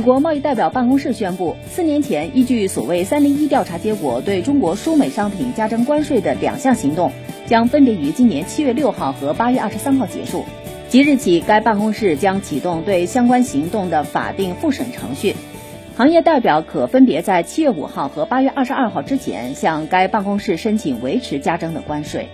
美国贸易代表办公室宣布四年前依据所谓三零一调查结果对中国输美商品加征关税的两项行动将分别于今年七月六号和八月二十三号结束。即日起该办公室将启动对相关行动的法定复审程序。行业代表可分别在七月五号和八月二十二号之前向该办公室申请维持加征的关税。